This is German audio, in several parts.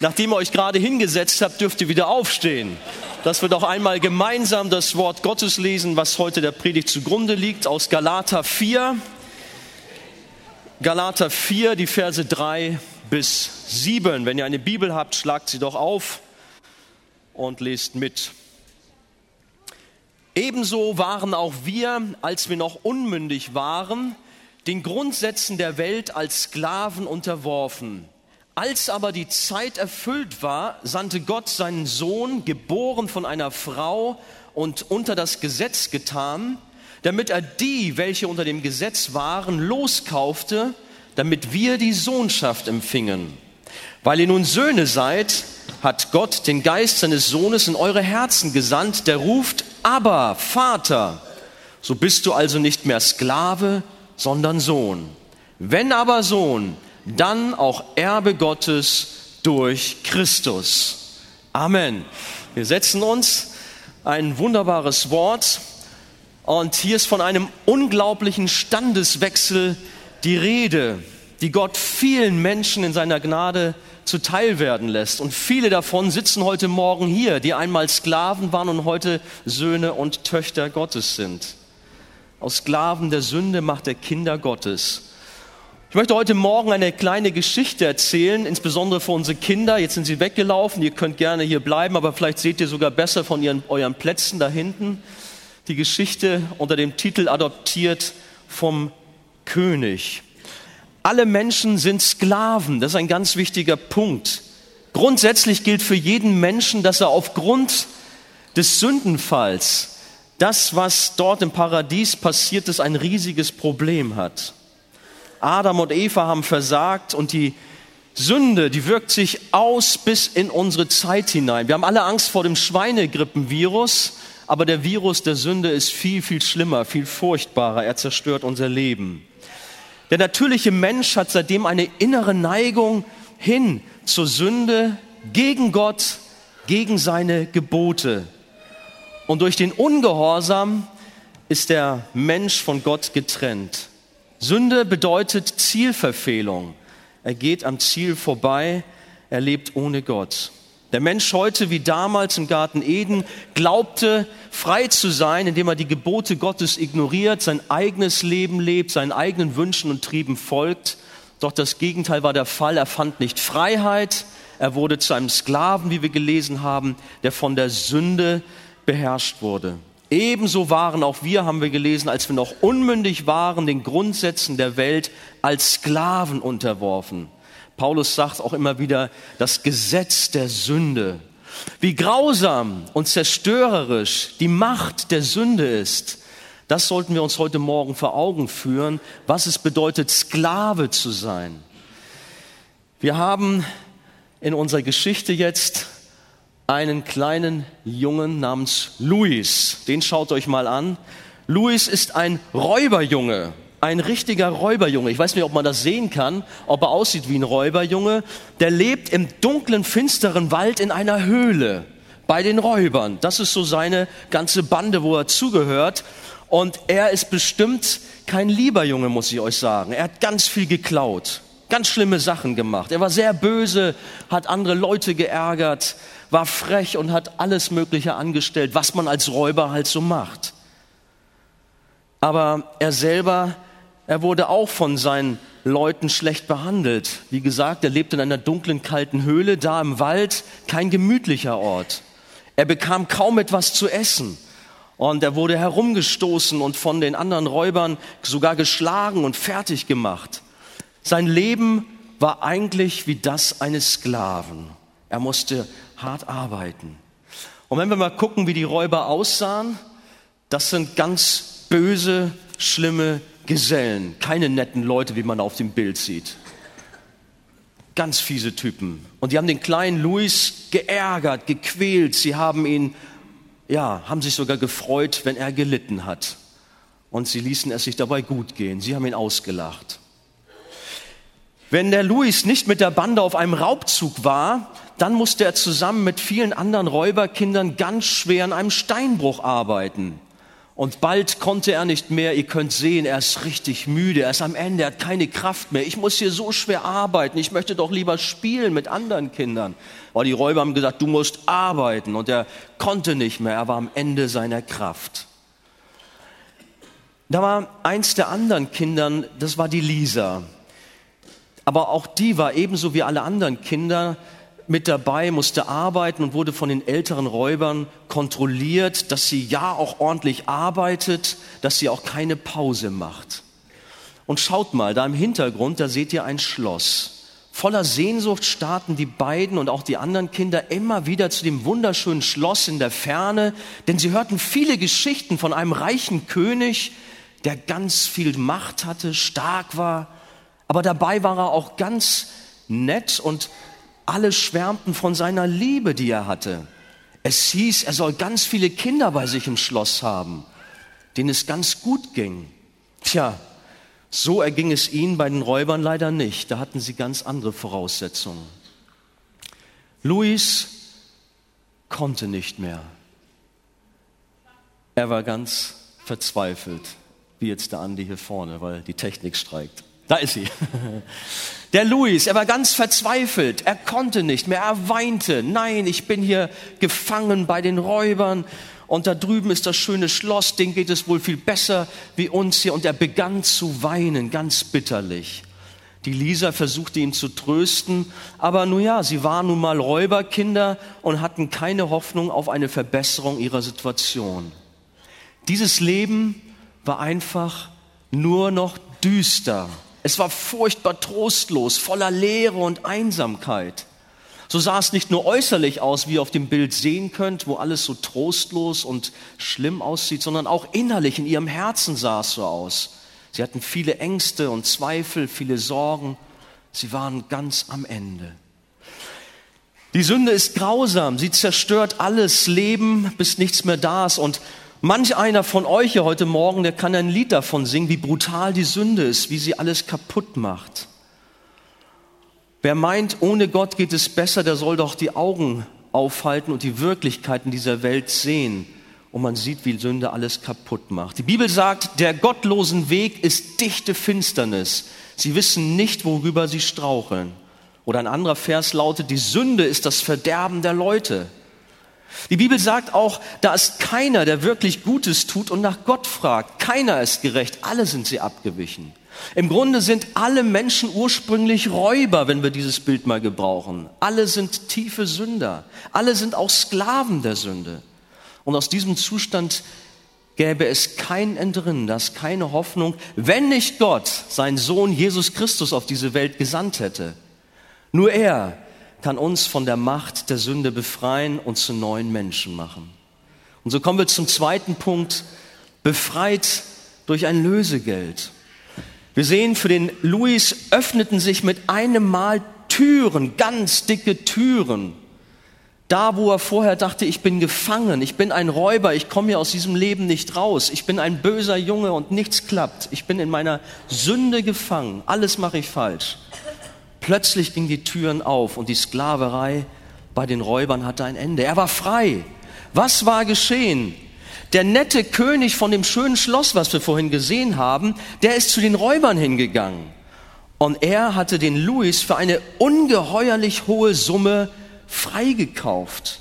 Nachdem ihr euch gerade hingesetzt habt, dürft ihr wieder aufstehen. Dass wir doch einmal gemeinsam das Wort Gottes lesen, was heute der Predigt zugrunde liegt, aus Galater 4. Galater 4, die Verse 3 bis 7. Wenn ihr eine Bibel habt, schlagt sie doch auf und lest mit. Ebenso waren auch wir, als wir noch unmündig waren, den Grundsätzen der Welt als Sklaven unterworfen als aber die Zeit erfüllt war, sandte Gott seinen Sohn, geboren von einer Frau und unter das Gesetz getan, damit er die, welche unter dem Gesetz waren, loskaufte, damit wir die Sohnschaft empfingen. Weil ihr nun Söhne seid, hat Gott den Geist seines Sohnes in eure Herzen gesandt, der ruft, aber Vater, so bist du also nicht mehr Sklave, sondern Sohn. Wenn aber Sohn, dann auch Erbe Gottes durch Christus. Amen. Wir setzen uns ein wunderbares Wort und hier ist von einem unglaublichen Standeswechsel die Rede, die Gott vielen Menschen in seiner Gnade zuteil werden lässt. Und viele davon sitzen heute Morgen hier, die einmal Sklaven waren und heute Söhne und Töchter Gottes sind. Aus Sklaven der Sünde macht er Kinder Gottes. Ich möchte heute Morgen eine kleine Geschichte erzählen, insbesondere für unsere Kinder. Jetzt sind sie weggelaufen, ihr könnt gerne hier bleiben, aber vielleicht seht ihr sogar besser von ihren, euren Plätzen da hinten. Die Geschichte unter dem Titel Adoptiert vom König. Alle Menschen sind Sklaven, das ist ein ganz wichtiger Punkt. Grundsätzlich gilt für jeden Menschen, dass er aufgrund des Sündenfalls, das, was dort im Paradies passiert ist, ein riesiges Problem hat. Adam und Eva haben versagt und die Sünde, die wirkt sich aus bis in unsere Zeit hinein. Wir haben alle Angst vor dem Schweinegrippenvirus, aber der Virus der Sünde ist viel, viel schlimmer, viel furchtbarer. Er zerstört unser Leben. Der natürliche Mensch hat seitdem eine innere Neigung hin zur Sünde, gegen Gott, gegen seine Gebote. Und durch den Ungehorsam ist der Mensch von Gott getrennt. Sünde bedeutet Zielverfehlung. Er geht am Ziel vorbei, er lebt ohne Gott. Der Mensch heute wie damals im Garten Eden glaubte frei zu sein, indem er die Gebote Gottes ignoriert, sein eigenes Leben lebt, seinen eigenen Wünschen und Trieben folgt. Doch das Gegenteil war der Fall. Er fand nicht Freiheit, er wurde zu einem Sklaven, wie wir gelesen haben, der von der Sünde beherrscht wurde. Ebenso waren auch wir, haben wir gelesen, als wir noch unmündig waren, den Grundsätzen der Welt als Sklaven unterworfen. Paulus sagt auch immer wieder, das Gesetz der Sünde. Wie grausam und zerstörerisch die Macht der Sünde ist, das sollten wir uns heute Morgen vor Augen führen, was es bedeutet, Sklave zu sein. Wir haben in unserer Geschichte jetzt einen kleinen Jungen namens Luis. Den schaut euch mal an. Luis ist ein Räuberjunge, ein richtiger Räuberjunge. Ich weiß nicht, ob man das sehen kann, ob er aussieht wie ein Räuberjunge. Der lebt im dunklen, finsteren Wald in einer Höhle bei den Räubern. Das ist so seine ganze Bande, wo er zugehört. Und er ist bestimmt kein lieber Junge, muss ich euch sagen. Er hat ganz viel geklaut, ganz schlimme Sachen gemacht. Er war sehr böse, hat andere Leute geärgert, war frech und hat alles Mögliche angestellt, was man als Räuber halt so macht. Aber er selber, er wurde auch von seinen Leuten schlecht behandelt. Wie gesagt, er lebte in einer dunklen, kalten Höhle, da im Wald, kein gemütlicher Ort. Er bekam kaum etwas zu essen. Und er wurde herumgestoßen und von den anderen Räubern sogar geschlagen und fertig gemacht. Sein Leben war eigentlich wie das eines Sklaven. Er musste hart arbeiten. Und wenn wir mal gucken, wie die Räuber aussahen, das sind ganz böse, schlimme Gesellen, keine netten Leute, wie man auf dem Bild sieht. Ganz fiese Typen. Und die haben den kleinen Luis geärgert, gequält. Sie haben ihn, ja, haben sich sogar gefreut, wenn er gelitten hat. Und sie ließen es sich dabei gut gehen. Sie haben ihn ausgelacht. Wenn der Luis nicht mit der Bande auf einem Raubzug war, dann musste er zusammen mit vielen anderen Räuberkindern ganz schwer an einem Steinbruch arbeiten. Und bald konnte er nicht mehr, ihr könnt sehen, er ist richtig müde, er ist am Ende, er hat keine Kraft mehr. Ich muss hier so schwer arbeiten, ich möchte doch lieber spielen mit anderen Kindern. Aber die Räuber haben gesagt, du musst arbeiten und er konnte nicht mehr, er war am Ende seiner Kraft. Da war eins der anderen Kindern, das war die Lisa. Aber auch die war ebenso wie alle anderen Kinder mit dabei, musste arbeiten und wurde von den älteren Räubern kontrolliert, dass sie ja auch ordentlich arbeitet, dass sie auch keine Pause macht. Und schaut mal, da im Hintergrund, da seht ihr ein Schloss. Voller Sehnsucht starten die beiden und auch die anderen Kinder immer wieder zu dem wunderschönen Schloss in der Ferne, denn sie hörten viele Geschichten von einem reichen König, der ganz viel Macht hatte, stark war, aber dabei war er auch ganz nett und alle schwärmten von seiner Liebe, die er hatte. Es hieß, er soll ganz viele Kinder bei sich im Schloss haben, denen es ganz gut ging. Tja, so erging es ihnen bei den Räubern leider nicht. Da hatten sie ganz andere Voraussetzungen. Luis konnte nicht mehr. Er war ganz verzweifelt, wie jetzt der Andi hier vorne, weil die Technik streikt. Da ist sie. Der Luis, er war ganz verzweifelt. Er konnte nicht mehr. Er weinte. Nein, ich bin hier gefangen bei den Räubern. Und da drüben ist das schöne Schloss. Den geht es wohl viel besser wie uns hier. Und er begann zu weinen, ganz bitterlich. Die Lisa versuchte ihn zu trösten. Aber nun ja, sie waren nun mal Räuberkinder und hatten keine Hoffnung auf eine Verbesserung ihrer Situation. Dieses Leben war einfach nur noch düster es war furchtbar trostlos, voller Leere und Einsamkeit. So sah es nicht nur äußerlich aus, wie ihr auf dem Bild sehen könnt, wo alles so trostlos und schlimm aussieht, sondern auch innerlich in ihrem Herzen sah es so aus. Sie hatten viele Ängste und Zweifel, viele Sorgen. Sie waren ganz am Ende. Die Sünde ist grausam, sie zerstört alles Leben, bis nichts mehr da ist. Und Manch einer von euch hier heute Morgen, der kann ein Lied davon singen, wie brutal die Sünde ist, wie sie alles kaputt macht. Wer meint, ohne Gott geht es besser, der soll doch die Augen aufhalten und die Wirklichkeit in dieser Welt sehen. Und man sieht, wie Sünde alles kaputt macht. Die Bibel sagt, der gottlosen Weg ist dichte Finsternis. Sie wissen nicht, worüber sie straucheln. Oder ein anderer Vers lautet, die Sünde ist das Verderben der Leute. Die Bibel sagt auch, da ist keiner, der wirklich Gutes tut und nach Gott fragt. Keiner ist gerecht, alle sind sie abgewichen. Im Grunde sind alle Menschen ursprünglich Räuber, wenn wir dieses Bild mal gebrauchen. Alle sind tiefe Sünder. Alle sind auch Sklaven der Sünde. Und aus diesem Zustand gäbe es kein Entrinnen, das keine Hoffnung, wenn nicht Gott seinen Sohn Jesus Christus auf diese Welt gesandt hätte. Nur er kann uns von der Macht der Sünde befreien und zu neuen Menschen machen. Und so kommen wir zum zweiten Punkt, befreit durch ein Lösegeld. Wir sehen, für den Luis öffneten sich mit einem Mal Türen, ganz dicke Türen. Da, wo er vorher dachte, ich bin gefangen, ich bin ein Räuber, ich komme hier aus diesem Leben nicht raus, ich bin ein böser Junge und nichts klappt, ich bin in meiner Sünde gefangen, alles mache ich falsch. Plötzlich gingen die Türen auf und die Sklaverei bei den Räubern hatte ein Ende. Er war frei. Was war geschehen? Der nette König von dem schönen Schloss, was wir vorhin gesehen haben, der ist zu den Räubern hingegangen. Und er hatte den Louis für eine ungeheuerlich hohe Summe freigekauft.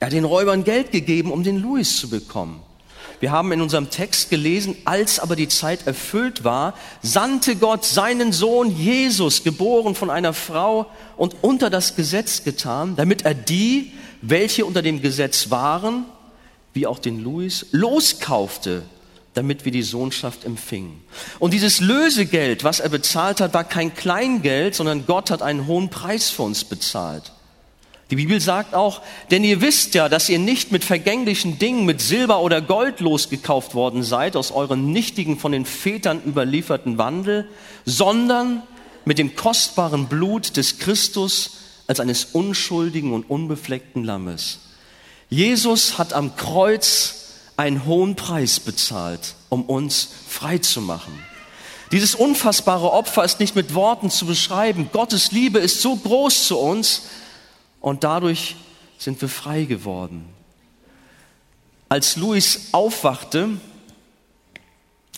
Er hat den Räubern Geld gegeben, um den Louis zu bekommen. Wir haben in unserem Text gelesen, als aber die Zeit erfüllt war, sandte Gott seinen Sohn Jesus, geboren von einer Frau und unter das Gesetz getan, damit er die, welche unter dem Gesetz waren, wie auch den Louis, loskaufte, damit wir die Sohnschaft empfingen. Und dieses Lösegeld, was er bezahlt hat, war kein Kleingeld, sondern Gott hat einen hohen Preis für uns bezahlt. Die Bibel sagt auch, denn ihr wisst ja, dass ihr nicht mit vergänglichen Dingen, mit Silber oder Gold losgekauft worden seid aus euren nichtigen, von den Vätern überlieferten Wandel, sondern mit dem kostbaren Blut des Christus als eines unschuldigen und unbefleckten Lammes. Jesus hat am Kreuz einen hohen Preis bezahlt, um uns frei zu machen. Dieses unfassbare Opfer ist nicht mit Worten zu beschreiben. Gottes Liebe ist so groß zu uns, und dadurch sind wir frei geworden. Als Louis aufwachte,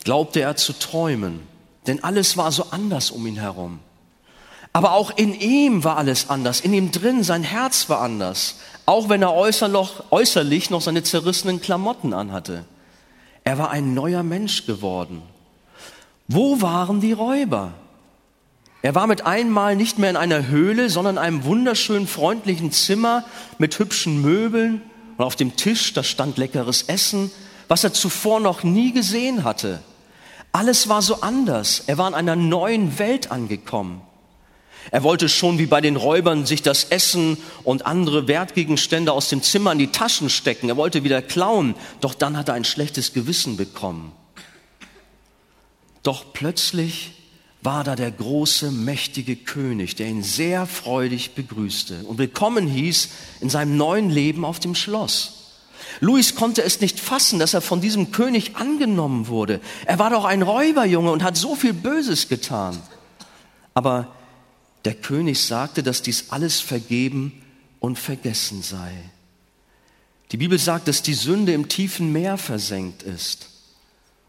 glaubte er zu träumen, denn alles war so anders um ihn herum. Aber auch in ihm war alles anders, in ihm drin, sein Herz war anders, auch wenn er äußerlich noch seine zerrissenen Klamotten anhatte. Er war ein neuer Mensch geworden. Wo waren die Räuber? Er war mit einmal nicht mehr in einer Höhle, sondern in einem wunderschönen, freundlichen Zimmer mit hübschen Möbeln und auf dem Tisch, da stand leckeres Essen, was er zuvor noch nie gesehen hatte. Alles war so anders. Er war in einer neuen Welt angekommen. Er wollte schon wie bei den Räubern sich das Essen und andere Wertgegenstände aus dem Zimmer in die Taschen stecken. Er wollte wieder klauen, doch dann hat er ein schlechtes Gewissen bekommen. Doch plötzlich war da der große, mächtige König, der ihn sehr freudig begrüßte und willkommen hieß in seinem neuen Leben auf dem Schloss. Louis konnte es nicht fassen, dass er von diesem König angenommen wurde. Er war doch ein Räuberjunge und hat so viel Böses getan. Aber der König sagte, dass dies alles vergeben und vergessen sei. Die Bibel sagt, dass die Sünde im tiefen Meer versenkt ist.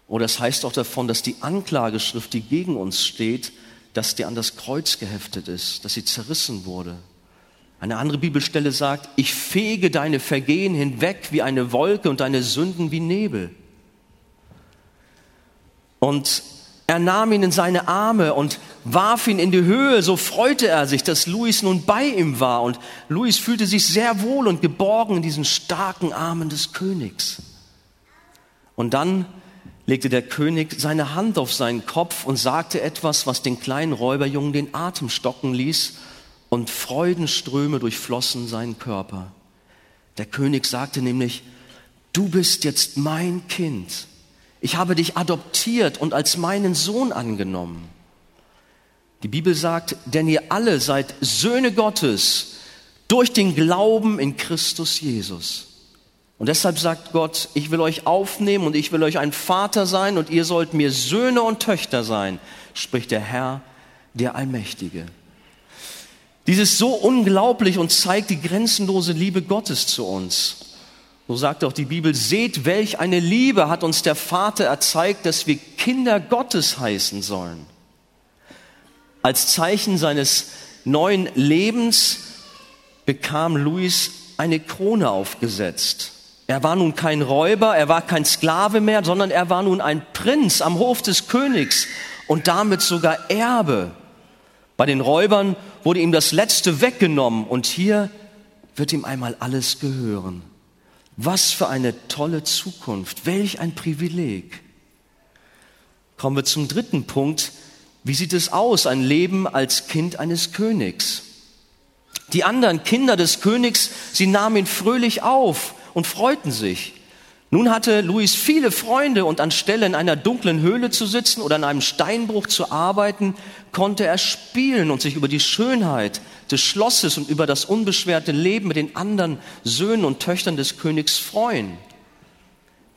Oder es heißt auch davon, dass die Anklageschrift, die gegen uns steht, dass die an das Kreuz geheftet ist, dass sie zerrissen wurde. Eine andere Bibelstelle sagt, ich fege deine Vergehen hinweg wie eine Wolke und deine Sünden wie Nebel. Und er nahm ihn in seine Arme und warf ihn in die Höhe. So freute er sich, dass Louis nun bei ihm war. Und Louis fühlte sich sehr wohl und geborgen in diesen starken Armen des Königs. Und dann legte der König seine Hand auf seinen Kopf und sagte etwas, was den kleinen Räuberjungen den Atem stocken ließ und Freudenströme durchflossen seinen Körper. Der König sagte nämlich, du bist jetzt mein Kind ich habe dich adoptiert und als meinen Sohn angenommen. Die Bibel sagt, denn ihr alle seid Söhne Gottes durch den Glauben in Christus Jesus. Und deshalb sagt Gott, ich will euch aufnehmen und ich will euch ein Vater sein und ihr sollt mir Söhne und Töchter sein, spricht der Herr, der Allmächtige. Dies ist so unglaublich und zeigt die grenzenlose Liebe Gottes zu uns. So sagt auch die Bibel, seht, welch eine Liebe hat uns der Vater erzeigt, dass wir Kinder Gottes heißen sollen. Als Zeichen seines neuen Lebens bekam Luis eine Krone aufgesetzt. Er war nun kein Räuber, er war kein Sklave mehr, sondern er war nun ein Prinz am Hof des Königs und damit sogar Erbe. Bei den Räubern wurde ihm das Letzte weggenommen und hier wird ihm einmal alles gehören. Was für eine tolle Zukunft, welch ein Privileg. Kommen wir zum dritten Punkt. Wie sieht es aus, ein Leben als Kind eines Königs? Die anderen Kinder des Königs, sie nahmen ihn fröhlich auf und freuten sich. Nun hatte Luis viele Freunde und anstelle in einer dunklen Höhle zu sitzen oder in einem Steinbruch zu arbeiten, konnte er spielen und sich über die Schönheit des Schlosses und über das unbeschwerte Leben mit den anderen Söhnen und Töchtern des Königs freuen.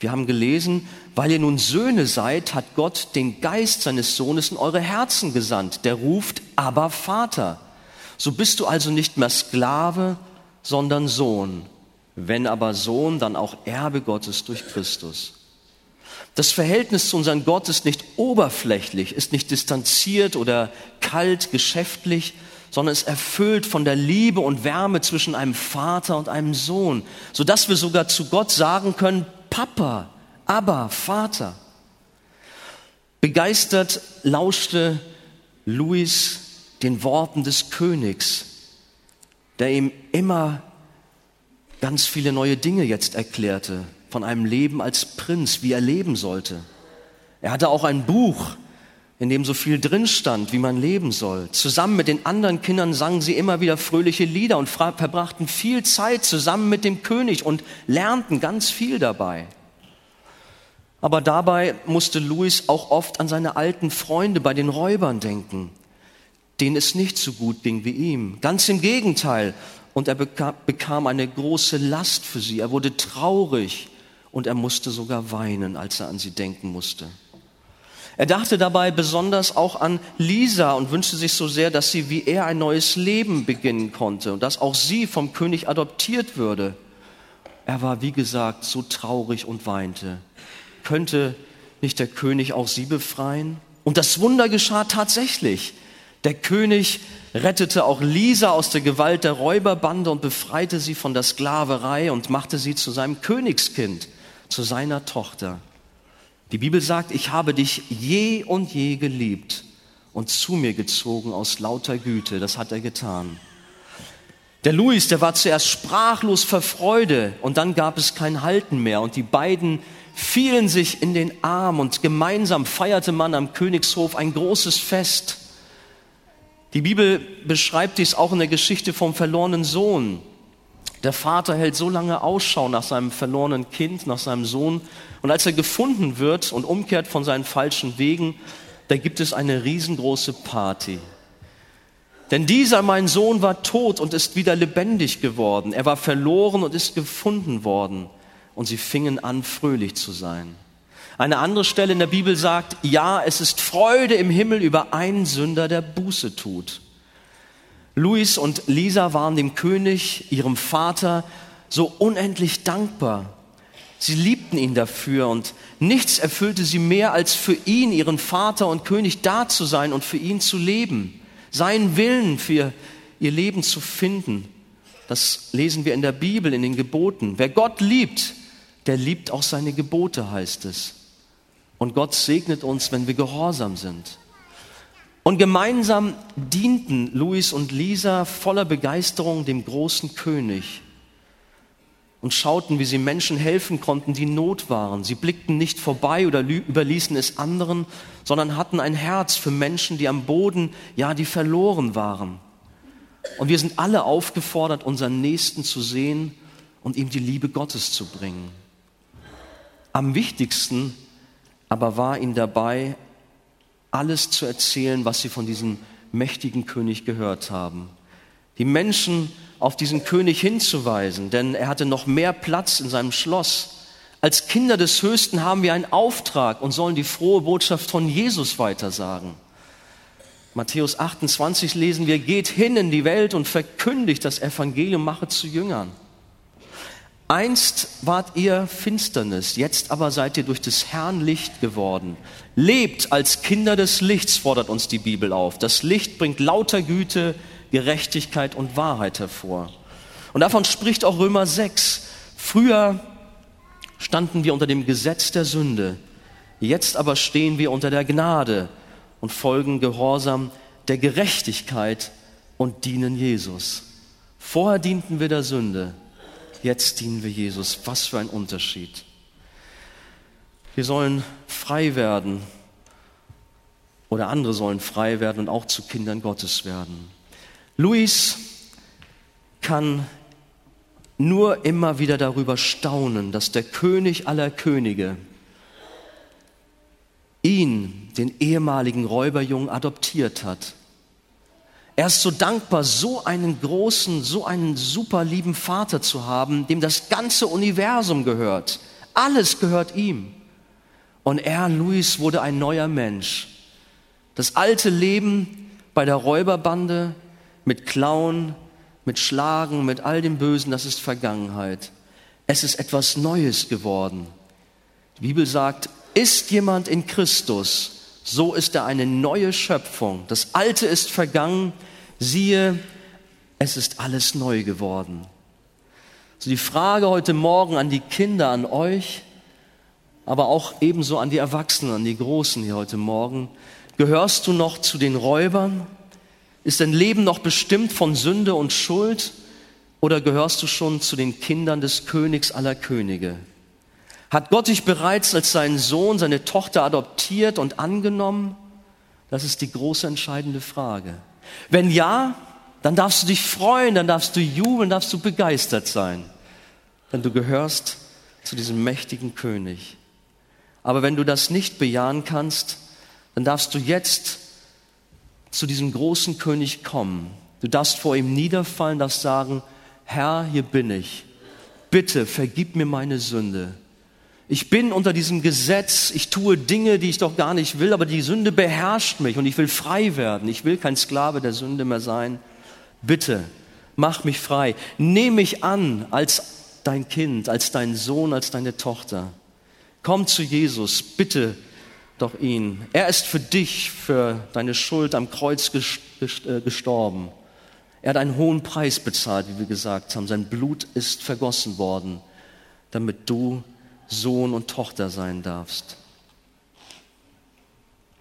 Wir haben gelesen, weil ihr nun Söhne seid, hat Gott den Geist seines Sohnes in eure Herzen gesandt, der ruft, aber Vater. So bist du also nicht mehr Sklave, sondern Sohn wenn aber Sohn, dann auch Erbe Gottes durch Christus. Das Verhältnis zu unserem Gott ist nicht oberflächlich, ist nicht distanziert oder kalt, geschäftlich, sondern ist erfüllt von der Liebe und Wärme zwischen einem Vater und einem Sohn, sodass wir sogar zu Gott sagen können, Papa, aber Vater. Begeistert lauschte Louis den Worten des Königs, der ihm immer ganz viele neue Dinge jetzt erklärte von einem Leben als Prinz, wie er leben sollte. Er hatte auch ein Buch, in dem so viel drin stand, wie man leben soll. Zusammen mit den anderen Kindern sangen sie immer wieder fröhliche Lieder und verbrachten viel Zeit zusammen mit dem König und lernten ganz viel dabei. Aber dabei musste Louis auch oft an seine alten Freunde bei den Räubern denken, denen es nicht so gut ging wie ihm. Ganz im Gegenteil, und er bekam eine große Last für sie. Er wurde traurig und er musste sogar weinen, als er an sie denken musste. Er dachte dabei besonders auch an Lisa und wünschte sich so sehr, dass sie wie er ein neues Leben beginnen konnte und dass auch sie vom König adoptiert würde. Er war, wie gesagt, so traurig und weinte. Könnte nicht der König auch sie befreien? Und das Wunder geschah tatsächlich. Der König rettete auch Lisa aus der Gewalt der Räuberbande und befreite sie von der Sklaverei und machte sie zu seinem Königskind, zu seiner Tochter. Die Bibel sagt, ich habe dich je und je geliebt und zu mir gezogen aus lauter Güte. Das hat er getan. Der Louis, der war zuerst sprachlos vor Freude und dann gab es kein Halten mehr und die beiden fielen sich in den Arm und gemeinsam feierte man am Königshof ein großes Fest. Die Bibel beschreibt dies auch in der Geschichte vom verlorenen Sohn. Der Vater hält so lange Ausschau nach seinem verlorenen Kind, nach seinem Sohn. Und als er gefunden wird und umkehrt von seinen falschen Wegen, da gibt es eine riesengroße Party. Denn dieser, mein Sohn, war tot und ist wieder lebendig geworden. Er war verloren und ist gefunden worden. Und sie fingen an, fröhlich zu sein. Eine andere Stelle in der Bibel sagt, ja, es ist Freude im Himmel über einen Sünder, der Buße tut. Louis und Lisa waren dem König, ihrem Vater, so unendlich dankbar. Sie liebten ihn dafür und nichts erfüllte sie mehr, als für ihn, ihren Vater und König, da zu sein und für ihn zu leben, seinen Willen für ihr Leben zu finden. Das lesen wir in der Bibel, in den Geboten. Wer Gott liebt, der liebt auch seine Gebote, heißt es. Und Gott segnet uns, wenn wir gehorsam sind. Und gemeinsam dienten Luis und Lisa voller Begeisterung dem großen König und schauten, wie sie Menschen helfen konnten, die Not waren. Sie blickten nicht vorbei oder überließen es anderen, sondern hatten ein Herz für Menschen, die am Boden, ja, die verloren waren. Und wir sind alle aufgefordert, unseren Nächsten zu sehen und ihm die Liebe Gottes zu bringen. Am wichtigsten aber war ihnen dabei, alles zu erzählen, was sie von diesem mächtigen König gehört haben. Die Menschen auf diesen König hinzuweisen, denn er hatte noch mehr Platz in seinem Schloss. Als Kinder des Höchsten haben wir einen Auftrag und sollen die frohe Botschaft von Jesus weitersagen. Matthäus 28 lesen wir, geht hin in die Welt und verkündigt das Evangelium, mache zu Jüngern. Einst wart ihr Finsternis, jetzt aber seid ihr durch des Herrn Licht geworden. Lebt als Kinder des Lichts, fordert uns die Bibel auf. Das Licht bringt lauter Güte, Gerechtigkeit und Wahrheit hervor. Und davon spricht auch Römer 6. Früher standen wir unter dem Gesetz der Sünde, jetzt aber stehen wir unter der Gnade und folgen gehorsam der Gerechtigkeit und dienen Jesus. Vorher dienten wir der Sünde, jetzt dienen wir Jesus. Was für ein Unterschied. Wir sollen frei werden oder andere sollen frei werden und auch zu Kindern Gottes werden. Luis kann nur immer wieder darüber staunen, dass der König aller Könige ihn, den ehemaligen Räuberjungen, adoptiert hat er ist so dankbar, so einen großen, so einen super lieben Vater zu haben, dem das ganze Universum gehört. Alles gehört ihm. Und er, Luis, wurde ein neuer Mensch. Das alte Leben bei der Räuberbande mit Klauen, mit Schlagen, mit all dem Bösen, das ist Vergangenheit. Es ist etwas Neues geworden. Die Bibel sagt, ist jemand in Christus, so ist er eine neue Schöpfung. Das Alte ist vergangen, siehe, es ist alles neu geworden. So die Frage heute Morgen an die Kinder, an euch, aber auch ebenso an die Erwachsenen, an die Großen hier heute Morgen. Gehörst du noch zu den Räubern? Ist dein Leben noch bestimmt von Sünde und Schuld? Oder gehörst du schon zu den Kindern des Königs aller Könige? Hat Gott dich bereits als seinen Sohn, seine Tochter adoptiert und angenommen? Das ist die große entscheidende Frage. Wenn ja, dann darfst du dich freuen, dann darfst du jubeln, darfst du begeistert sein, denn du gehörst zu diesem mächtigen König. Aber wenn du das nicht bejahen kannst, dann darfst du jetzt zu diesem großen König kommen. Du darfst vor ihm niederfallen, darfst sagen, Herr, hier bin ich. Bitte vergib mir meine Sünde. Ich bin unter diesem Gesetz, ich tue Dinge, die ich doch gar nicht will, aber die Sünde beherrscht mich und ich will frei werden. Ich will kein Sklave der Sünde mehr sein. Bitte, mach mich frei. Nehme mich an als dein Kind, als dein Sohn, als deine Tochter. Komm zu Jesus, bitte doch ihn. Er ist für dich, für deine Schuld am Kreuz äh, gestorben. Er hat einen hohen Preis bezahlt, wie wir gesagt haben. Sein Blut ist vergossen worden, damit du Sohn und Tochter sein darfst.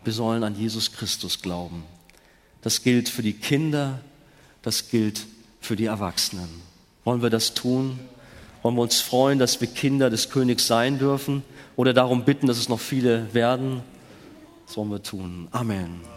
Wir sollen an Jesus Christus glauben. Das gilt für die Kinder, das gilt für die Erwachsenen. Wollen wir das tun? Wollen wir uns freuen, dass wir Kinder des Königs sein dürfen oder darum bitten, dass es noch viele werden? Das wollen wir tun. Amen.